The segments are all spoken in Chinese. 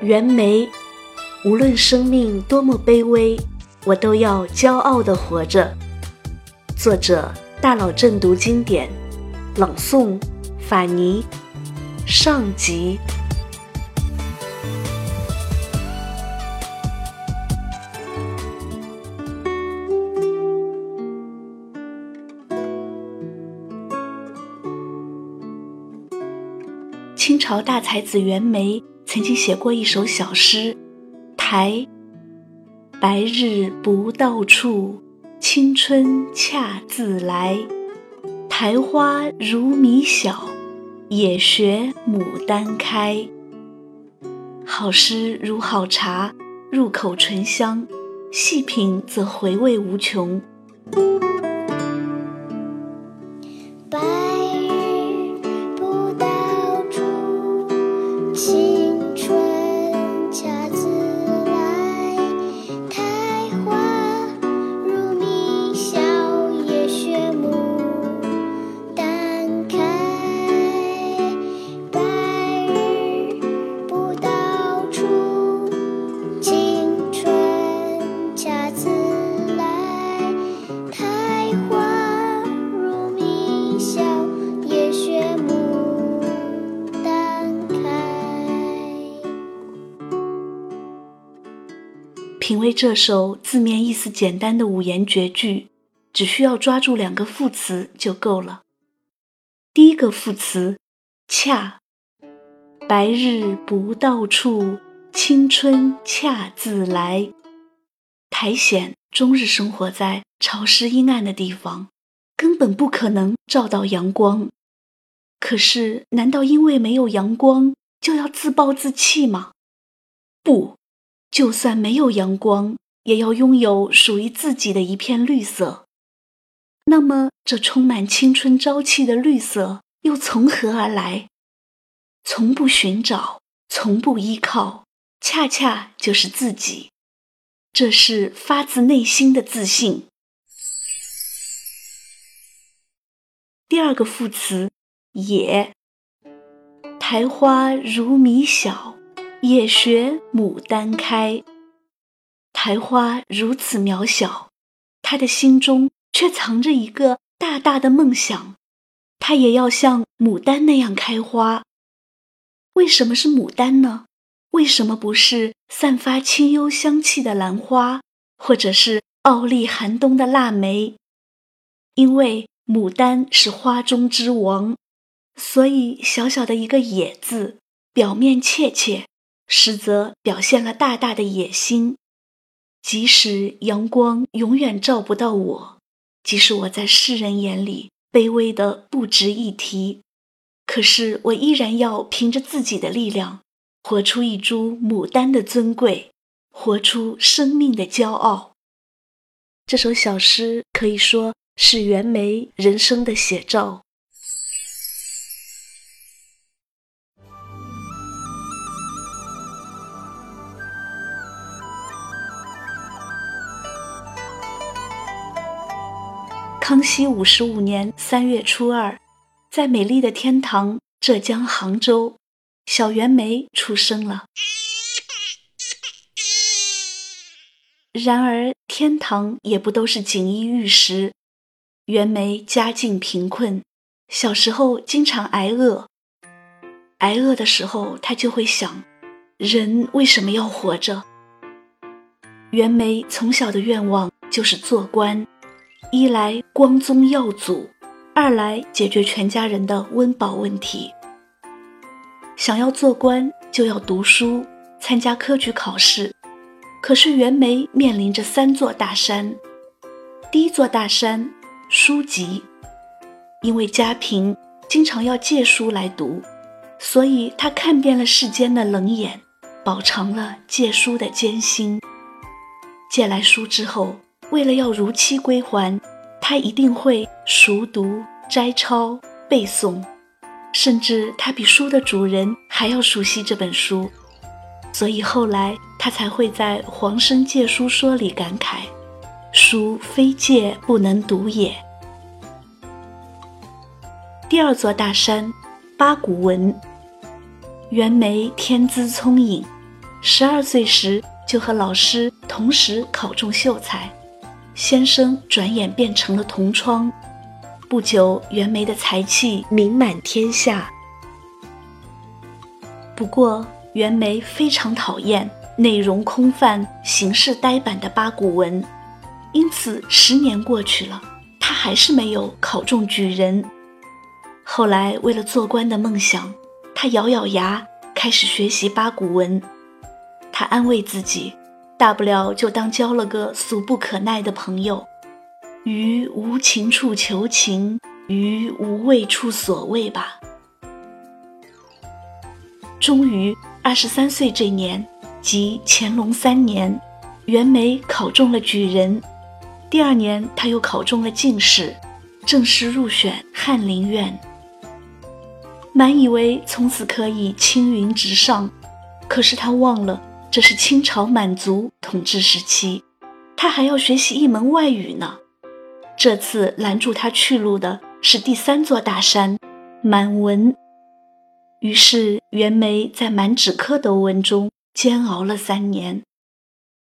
袁枚，无论生命多么卑微，我都要骄傲地活着。作者：大佬正读经典，朗诵：法尼。上集。清朝大才子袁枚。曾经写过一首小诗：台，白日不到处，青春恰自来。苔花如米小，也学牡丹开。好诗如好茶，入口醇香，细品则回味无穷。为这首字面意思简单的五言绝句，只需要抓住两个副词就够了。第一个副词“恰”，白日不到处，青春恰自来。苔藓终日生活在潮湿阴暗的地方，根本不可能照到阳光。可是，难道因为没有阳光就要自暴自弃吗？不。就算没有阳光，也要拥有属于自己的一片绿色。那么，这充满青春朝气的绿色又从何而来？从不寻找，从不依靠，恰恰就是自己。这是发自内心的自信。第二个副词“野”，苔花如米小。也学牡丹开，苔花如此渺小，他的心中却藏着一个大大的梦想，他也要像牡丹那样开花。为什么是牡丹呢？为什么不是散发清幽香气的兰花，或者是傲立寒冬的腊梅？因为牡丹是花中之王，所以小小的一个“野”字，表面怯怯。实则表现了大大的野心。即使阳光永远照不到我，即使我在世人眼里卑微的不值一提，可是我依然要凭着自己的力量，活出一株牡丹的尊贵，活出生命的骄傲。这首小诗可以说是袁枚人生的写照。康熙五十五年三月初二，在美丽的天堂浙江杭州，小袁枚出生了。然而，天堂也不都是锦衣玉食。袁枚家境贫困，小时候经常挨饿。挨饿的时候，他就会想：人为什么要活着？袁枚从小的愿望就是做官。一来光宗耀祖，二来解决全家人的温饱问题。想要做官，就要读书，参加科举考试。可是袁枚面临着三座大山：第一座大山，书籍，因为家贫，经常要借书来读，所以他看遍了世间的冷眼，饱尝了借书的艰辛。借来书之后。为了要如期归还，他一定会熟读、摘抄、背诵，甚至他比书的主人还要熟悉这本书。所以后来他才会在《黄生借书说》里感慨：“书非借不能读也。”第二座大山，八股文。袁枚天资聪颖，十二岁时就和老师同时考中秀才，先生转眼变成了同窗。不久，袁枚的才气名满天下。不过，袁枚非常讨厌内容空泛、形式呆板的八股文，因此十年过去了，他还是没有考中举人。后来，为了做官的梦想，他咬咬牙开始学习八股文。他安慰自己，大不了就当交了个俗不可耐的朋友。于无情处求情，于无畏处所谓吧。终于，二十三岁这年，即乾隆三年，袁枚考中了举人。第二年，他又考中了进士，正式入选翰林院。满以为从此可以青云直上，可是他忘了这是清朝满族统治时期，他还要学习一门外语呢。这次拦住他去路的是第三座大山——满文。于是袁枚在满纸蝌蚪文中煎熬了三年。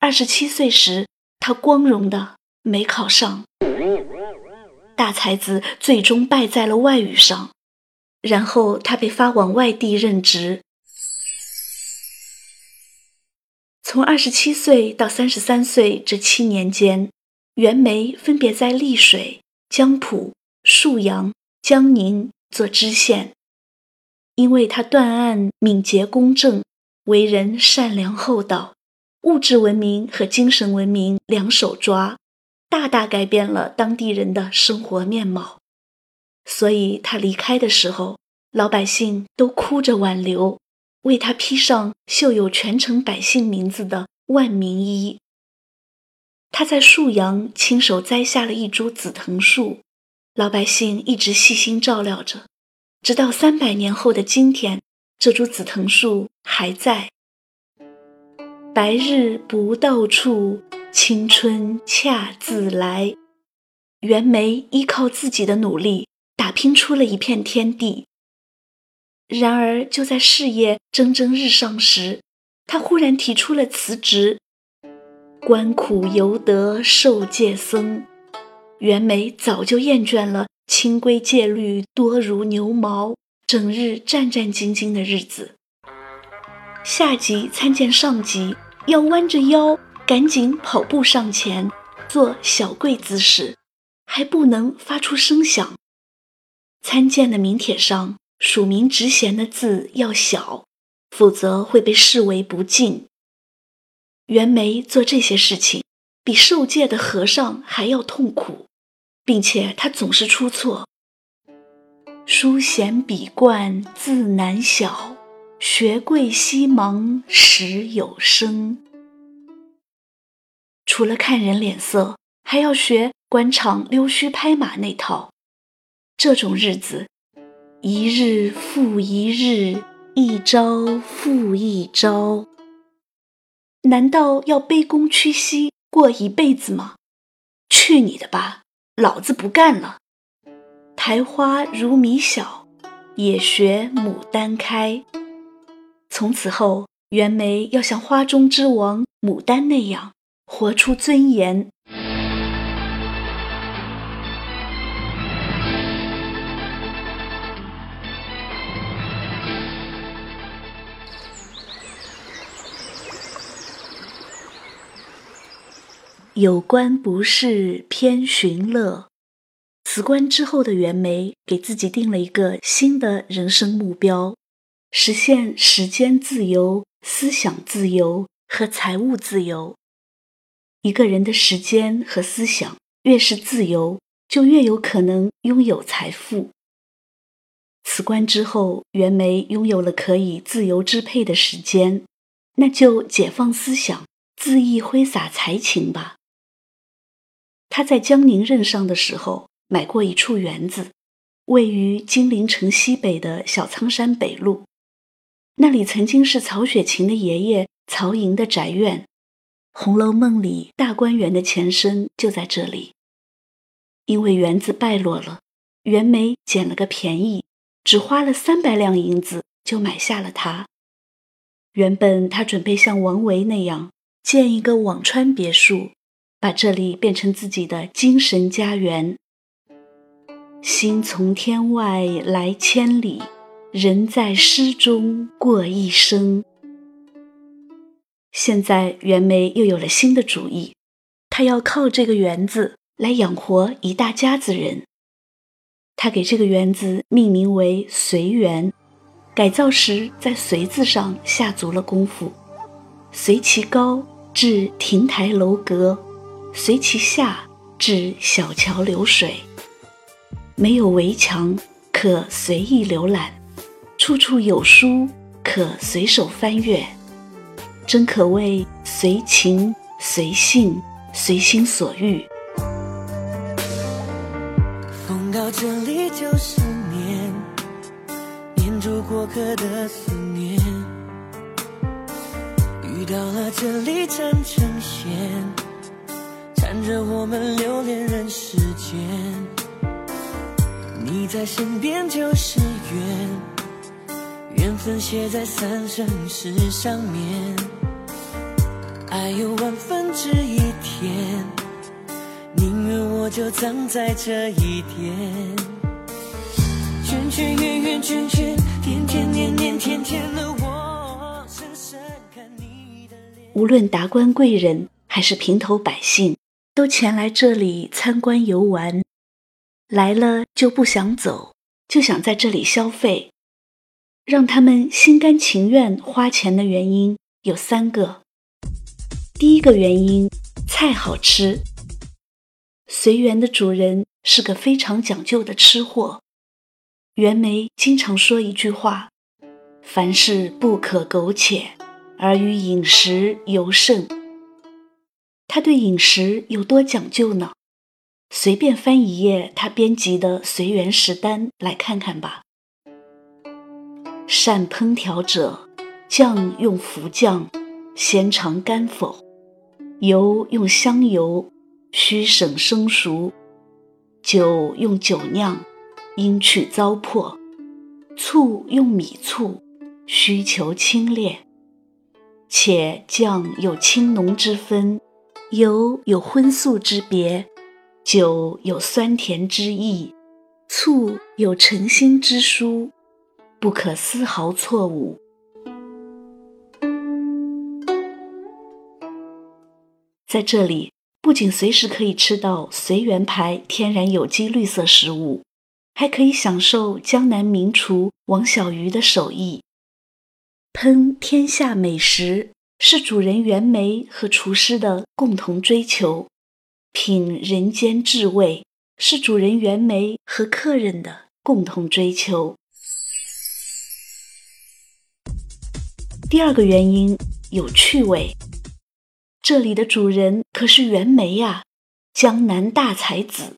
二十七岁时，他光荣的没考上。大才子最终败在了外语上，然后他被发往外地任职。从二十七岁到三十三岁这七年间。袁枚分别在丽水、江浦、沭阳、江宁做知县，因为他断案敏捷公正，为人善良厚道，物质文明和精神文明两手抓，大大改变了当地人的生活面貌。所以他离开的时候，老百姓都哭着挽留，为他披上绣有全城百姓名字的万民衣。他在沭阳亲手栽下了一株紫藤树，老百姓一直细心照料着，直到三百年后的今天，这株紫藤树还在。白日不到处，青春恰自来。袁枚依靠自己的努力，打拼出了一片天地。然而，就在事业蒸蒸日上时，他忽然提出了辞职。官苦犹得受戒僧，袁枚早就厌倦了清规戒律多如牛毛、整日战战兢兢的日子。下级参见上级，要弯着腰赶紧跑步上前，做小跪姿势，还不能发出声响。参见的名帖上署名职衔的字要小，否则会被视为不敬。袁枚做这些事情，比受戒的和尚还要痛苦，并且他总是出错。书闲笔惯字难晓，学贵西忙时有声。除了看人脸色，还要学官场溜须拍马那套。这种日子，一日复一日，一朝复一朝。难道要卑躬屈膝过一辈子吗？去你的吧，老子不干了！苔花如米小，也学牡丹开。从此后，袁枚要像花中之王牡丹那样活出尊严。有官不是偏寻乐。辞官之后的袁枚给自己定了一个新的人生目标：实现时间自由、思想自由和财务自由。一个人的时间和思想越是自由，就越有可能拥有财富。辞官之后，袁枚拥有了可以自由支配的时间，那就解放思想，恣意挥洒才情吧。他在江宁任上的时候，买过一处园子，位于金陵城西北的小仓山北路。那里曾经是曹雪芹的爷爷曹寅的宅院，《红楼梦》里大观园的前身就在这里。因为园子败落了，袁枚捡了个便宜，只花了三百两银子就买下了它。原本他准备像王维那样建一个辋川别墅，把这里变成自己的精神家园。心从天外来千里，人在诗中过一生。现在袁枚又有了新的主意，他要靠这个园子来养活一大家子人。他给这个园子命名为随园。改造时，在“随”字上下足了功夫，随其高至亭台楼阁，随其下至小桥流水。没有围墙，可随意浏览；处处有书，可随手翻阅。真可谓随情随性，随心所欲。风到这里就是念。住过客的思念，遇到了这里缠成线，着我们留恋人世间。你在身边就是缘，缘分写在三生石上面。爱有万分之一甜，宁愿我就葬在这一点。圈圈圆圆圈圈。天天年年天天的我，深深看你的脸无论达官贵人还是平头百姓，都前来这里参观游玩。来了就不想走，就想在这里消费。让他们心甘情愿花钱的原因有三个。第一个原因，菜好吃。随园的主人是个非常讲究的吃货。袁枚经常说一句话。凡事不可苟且，而于饮食尤甚。他对饮食有多讲究呢？随便翻一页他编辑的随园食单来看看吧。善烹调者，酱用福酱，先尝干否；油用香油，须省生熟；酒用酒酿，应去糟粕；醋用米醋。需求清冽，且酱有清浓之分，油有荤素之别，酒有酸甜之意，醋有诚心之殊，不可丝毫错误。在这里，不仅随时可以吃到随园牌天然有机绿色食物，还可以享受江南名厨王小鱼的手艺。烹天下美食是主人袁枚和厨师的共同追求，品人间至味是主人袁枚和客人的共同追求。第二个原因有趣味，这里的主人可是袁枚呀，江南大才子，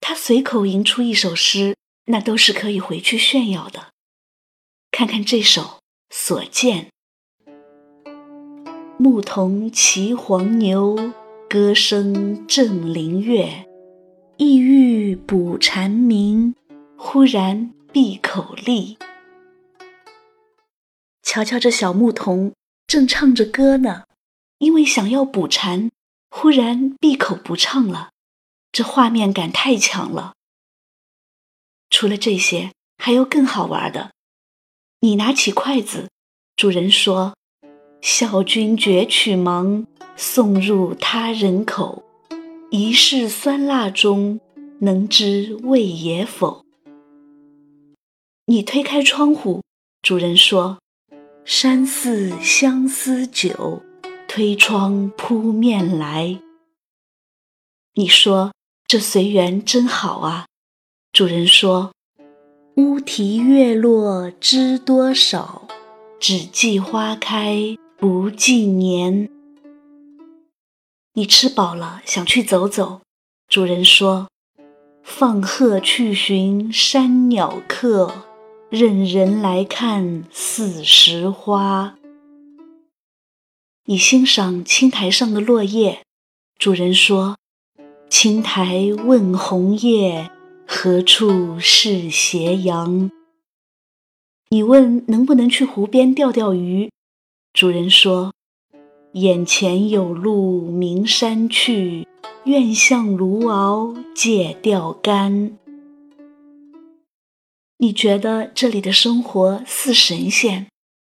他随口吟出一首诗，那都是可以回去炫耀的。看看这首。所见，牧童骑黄牛，歌声振林樾。意欲捕蝉鸣，忽然闭口立。瞧瞧这小牧童，正唱着歌呢，因为想要捕蝉，忽然闭口不唱了。这画面感太强了。除了这些，还有更好玩的。你拿起筷子，主人说：“小君绝取忙，送入他人口。一世酸辣中，能知味也否？”你推开窗户，主人说：“山寺相思酒，推窗扑面来。”你说：“这随缘真好啊。”主人说。乌啼月落知多少，只记花开不记年。你吃饱了，想去走走。主人说：“放鹤去寻山鸟客，任人来看四时花。”你欣赏青苔上的落叶。主人说：“青苔问红叶。”何处是斜阳？你问能不能去湖边钓钓鱼？主人说：“眼前有路名山去，愿向卢敖借钓竿。”你觉得这里的生活似神仙？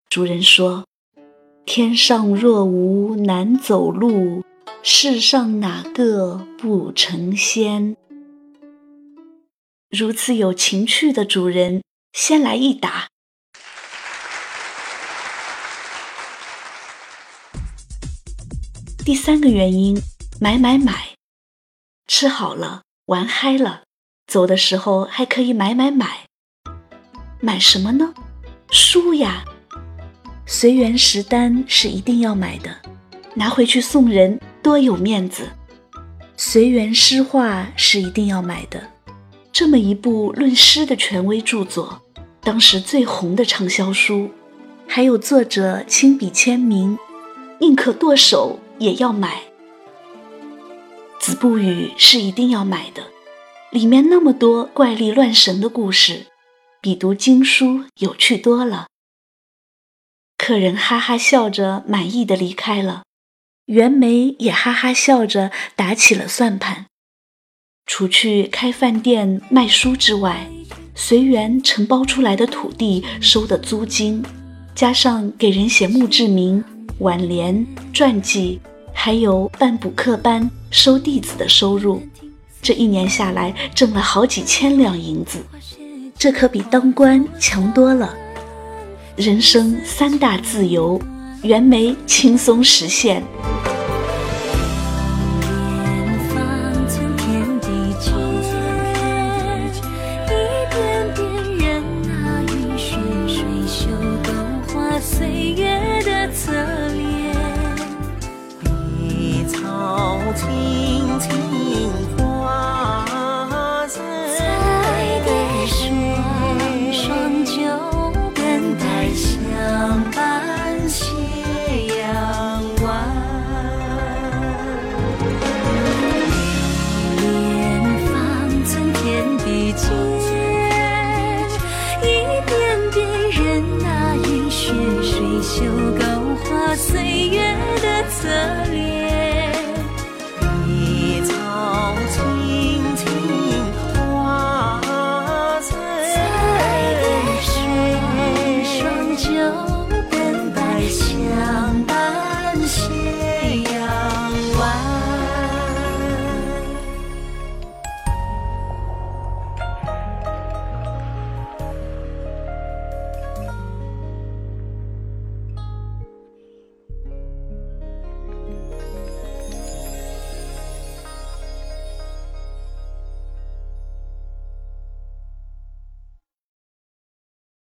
主人说：“天上若无难走路，世上哪个不成仙？”如此有情趣的主人，先来一打。第三个原因，买买买，吃好了，玩嗨了，走的时候还可以买买买。买什么呢？书呀，随园食单是一定要买的，拿回去送人多有面子。随园诗话是一定要买的，这么一部论诗的权威著作，当时最红的畅销书，还有作者亲笔签名，宁可剁手。也要买《子不语》是一定要买的，里面那么多怪力乱神的故事，比读经书有趣多了。客人哈哈笑着满意的离开了，袁枚也哈哈笑着打起了算盘。除去开饭店卖书之外，随园承包出来的土地收的租金，加上给人写墓志铭、挽联、传记。还有办补课班、收弟子的收入，这一年下来挣了好几千两银子，这可比当官强多了。人生三大自由，袁枚轻松实现。轻轻